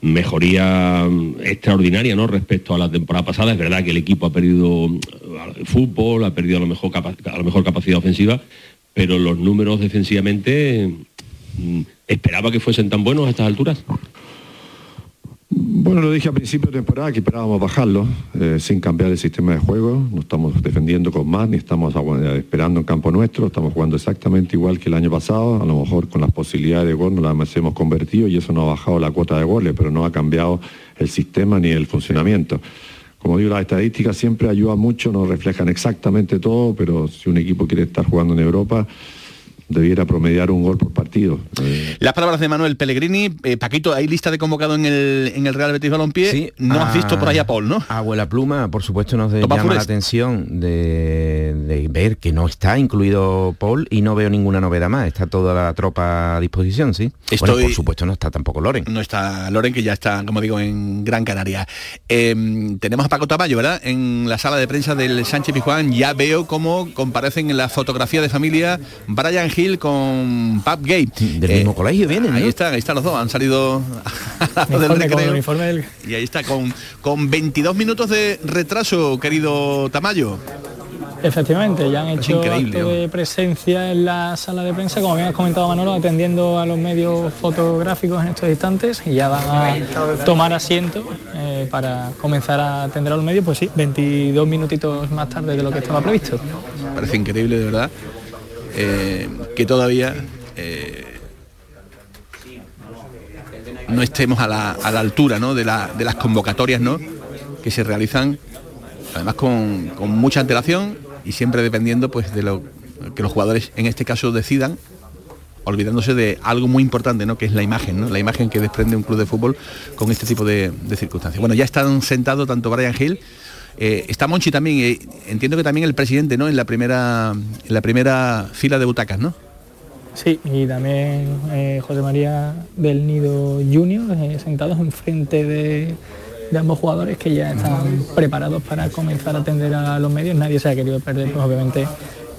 mejoría mm, extraordinaria ¿no? respecto a la temporada pasada? Es verdad que el equipo ha perdido mm, fútbol, ha perdido a lo mejor, a lo mejor capacidad ofensiva, pero los números defensivamente mm, esperaba que fuesen tan buenos a estas alturas. Bueno, lo dije a principio de temporada que esperábamos bajarlo eh, sin cambiar el sistema de juego. No estamos defendiendo con más ni estamos esperando en campo nuestro. Estamos jugando exactamente igual que el año pasado. A lo mejor con las posibilidades de gol no las hemos convertido y eso no ha bajado la cuota de goles, pero no ha cambiado el sistema ni el funcionamiento. Como digo, las estadísticas siempre ayudan mucho, no reflejan exactamente todo, pero si un equipo quiere estar jugando en Europa, debiera promediar un gol por partido. Las palabras de Manuel Pellegrini. Eh, Paquito, ¿hay lista de convocado en el, en el Real Betis Balompié? Sí, no has visto por ahí a Paul, ¿no? Abuela Pluma, por supuesto, nos llama la atención de, ver que no está incluido Paul y no veo ninguna novedad más. Está toda la tropa a disposición, ¿sí? por supuesto no está tampoco Loren. No está Loren, que ya está, como digo, en Gran Canaria. Em, tenemos a Paco Tamayo, ¿verdad? En la sala de prensa del Sánchez Pizjuán ya veo cómo comparecen en la fotografía de familia Brian con Pap Gay. del mismo eh, colegio vienen, Ahí están, ahí están los dos, han salido del Y ahí está, con, con 22 minutos de retraso, querido Tamayo. Efectivamente, ya han hecho acto de presencia en la sala de prensa, como bien has comentado Manolo, atendiendo a los medios fotográficos en estos instantes y ya van a tomar asiento eh, para comenzar a atender a los medios, pues sí, 22 minutitos más tarde de lo que estaba previsto. Parece increíble, de verdad. Eh, que todavía eh, no estemos a la, altura de, las convocatorias ¿no? que se realizan, además con, mucha antelación y siempre dependiendo pues, de lo que los jugadores en este caso decidan, olvidándose de algo muy importante, ¿no? que es la imagen, ¿no? la imagen que desprende un club de fútbol con este tipo de, de circunstancias. Bueno, ya están sentados tanto Brian Hill eh, está Monchi también, eh, entiendo que también el presidente, ¿no? En la primera, en la primera fila de butacas, ¿no? Sí, y también eh, José María del Nido Junior, sentados enfrente de, de ambos jugadores que ya están preparados para comenzar a atender a los medios. Nadie se ha querido perder, pues, obviamente,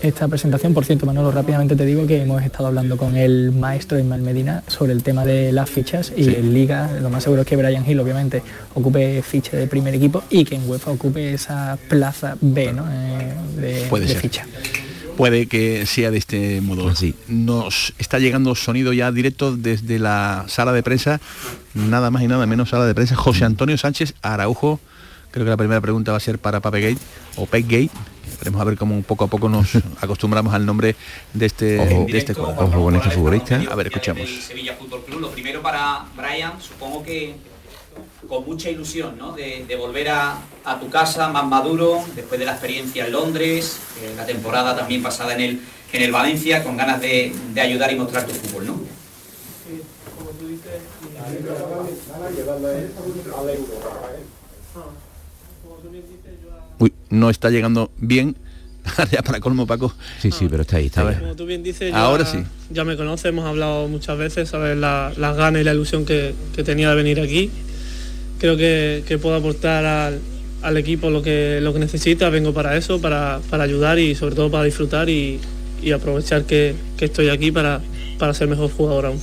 esta presentación. Por cierto, Manolo, rápidamente te digo que hemos estado hablando con el maestro Ismael Medina sobre el tema de las fichas y en Liga lo más seguro es que Brian Hill obviamente ocupe ficha de primer equipo y que en UEFA ocupe esa plaza B ¿no? Eh, de, Puede de ser. ficha. Puede que sea de este modo. Así. Nos está llegando sonido ya directo desde la sala de prensa, nada más y nada menos sala de prensa, José Antonio Sánchez Araujo. Creo que la primera pregunta va a ser para Pape Gate o Pep Gate. Veremos a ver cómo poco a poco nos acostumbramos al nombre de este, Ojo, de este cuadro. ojo con este futbolista. A ver, escuchamos. del Sevilla Fútbol Club. Lo primero para Brian, supongo que con mucha ilusión, ¿no? De, de volver a, a tu casa más maduro, después de la experiencia en Londres, eh, la temporada también pasada en el, en el Valencia, con ganas de, de ayudar y mostrar tu fútbol, ¿no? Uy, no está llegando bien. ya para colmo, Paco. Sí, sí, pero está ahí, está. Como tú bien dices, ya, Ahora sí. ya me conoces, hemos hablado muchas veces, sabes la- las ganas y la ilusión que, que tenía de venir aquí. Creo que, que puedo aportar al, al equipo lo que, lo que necesita, vengo para eso, para, para ayudar y sobre todo para disfrutar y, y aprovechar que, que estoy aquí para, para ser mejor jugador aún.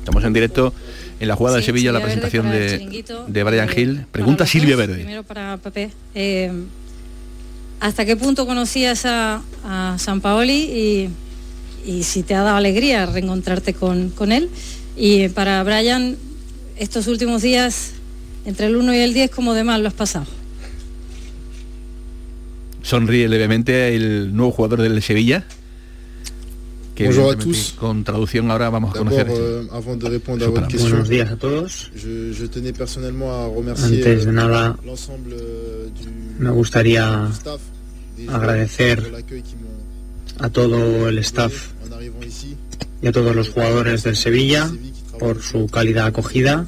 Estamos en directo en la jugada de Sevilla, la Silvia presentación de, de Brian Eh, Hill. Pregunta Silvia. Verde. Primero para Pepe. Eh, ¿Hasta qué punto conocías a, a San Paoli y, y si te ha dado alegría reencontrarte con, con él? Y para Brian, estos últimos días, entre el 1 y el 10, ¿cómo de mal lo has pasado? Sonríe levemente el nuevo jugador del Sevilla. Que Bonjour a evidentemente, tous. con traducción ahora vamos a conocer. euh, avant de répondre à Super. votre question, Buenos días a todos. je, je tenais personnellement à remercier Antes de euh, nada, euh, du, me gustaría staff, agradecer a todo el staff y a todos los jugadores del Sevilla por su calidad acogida.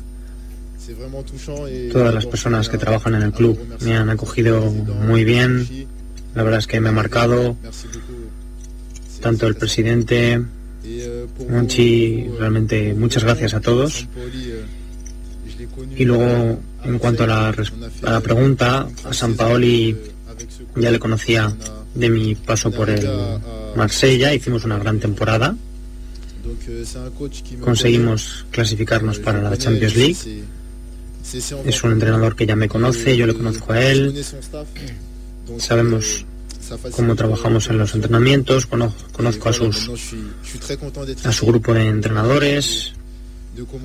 Todas las personas que trabajan en el club me han acogido muy bien. La verdad es que me ha marcado tanto el presidente, Monchi, realmente muchas gracias a todos. Y luego, en cuanto a la, pregunta, a San Paoli ya le conocía de mi paso por el Marsella, hicimos una gran temporada, conseguimos clasificarnos para la Champions League. Es un entrenador que ya me conoce, yo le conozco a él, sabemos cómo trabajamos en los entrenamientos, cono- conozco a sus a su grupo de entrenadores,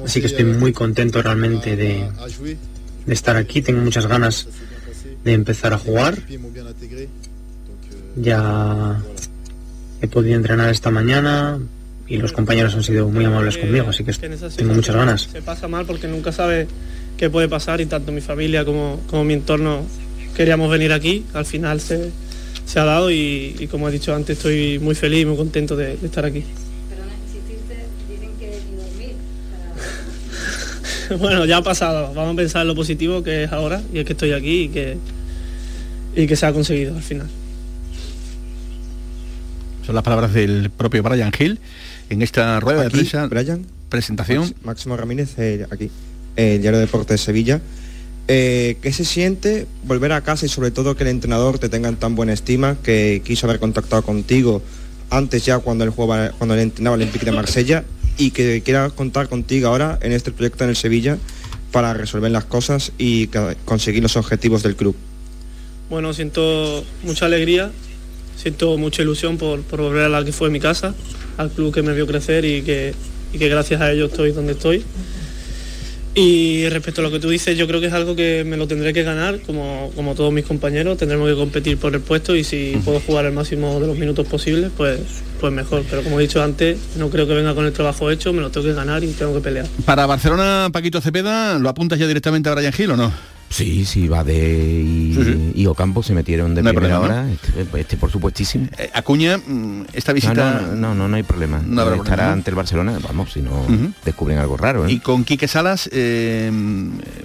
así que estoy muy contento realmente de, de estar aquí, tengo muchas ganas de empezar a jugar, ya he podido entrenar esta mañana y los compañeros han sido muy amables conmigo, así que tengo muchas ganas. Se pasa mal porque nunca sabe qué puede pasar y tanto mi familia como, como mi entorno queríamos venir aquí. Al final se, se ha dado y, y como he dicho antes estoy muy feliz y muy contento de, de estar aquí. bueno, ya ha pasado. Vamos a pensar en lo positivo que es ahora y es que estoy aquí y que, y que se ha conseguido al final. Son las palabras del propio Brian Hill en esta rueda de prensa. Brian. Presentación. Max- Máximo Ramírez, eh, aquí, el Diario de Deportes de Sevilla. Eh, ¿Qué se siente volver a casa y sobre todo que el entrenador te tenga en tan buena estima, que quiso haber contactado contigo antes ya cuando él jugaba, cuando él entrenaba al Olympique de Marsella y que quiera contar contigo ahora en este proyecto en el Sevilla para resolver las cosas y conseguir los objetivos del club? Bueno, siento mucha alegría, siento mucha ilusión por, por volver a la que fue mi casa, al club que me vio crecer y que, y que gracias a ello estoy donde estoy. Y respecto a lo que tú dices, yo creo que es algo que me lo tendré que ganar, como, como todos mis compañeros, tendremos que competir por el puesto y si puedo jugar el máximo de los minutos posibles, pues, pues mejor. Pero como he dicho antes, no creo que venga con el trabajo hecho, me lo tengo que ganar y tengo que pelear. Para Barcelona, Paquito Cepeda, ¿lo apuntas ya directamente a Brian Hill o no? Sí, sí, va de y, Sí, sí. y Ocampo se metieron de No primera problema, hora, este, este por supuestísimo. Eh, Acuña, mm, esta visita... No, no, no, hay problema. Estará ante el Barcelona, vamos, si no descubren algo raro. ¿eh? Y con Quique Salas, eh,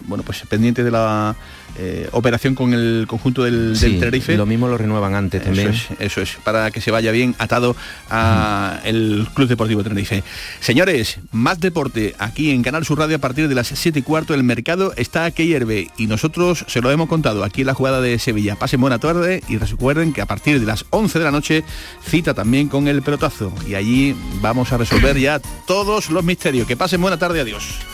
bueno, pues pendiente de la eh, operación con el conjunto del, Tenerife. Lo mismo lo renuevan antes eso también. Es, eso es, para que se vaya bien atado a el Club Deportivo Tenerife. Señores, más deporte aquí en Canal Sur Radio a partir de las 7 y cuarto. El mercado está que hierve y nosotros se lo hemos contado aquí en la jugada de Sevilla. Pasen buena tarde y recuerden que a partir de las 11 de la noche cita también con el pelotazo y allí vamos a resolver ya todos los misterios. Que pasen buena tarde, adiós.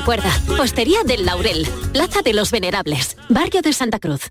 Recuerda, Hostería del Laurel, Plaza de los Venerables, Barrio de Santa Cruz.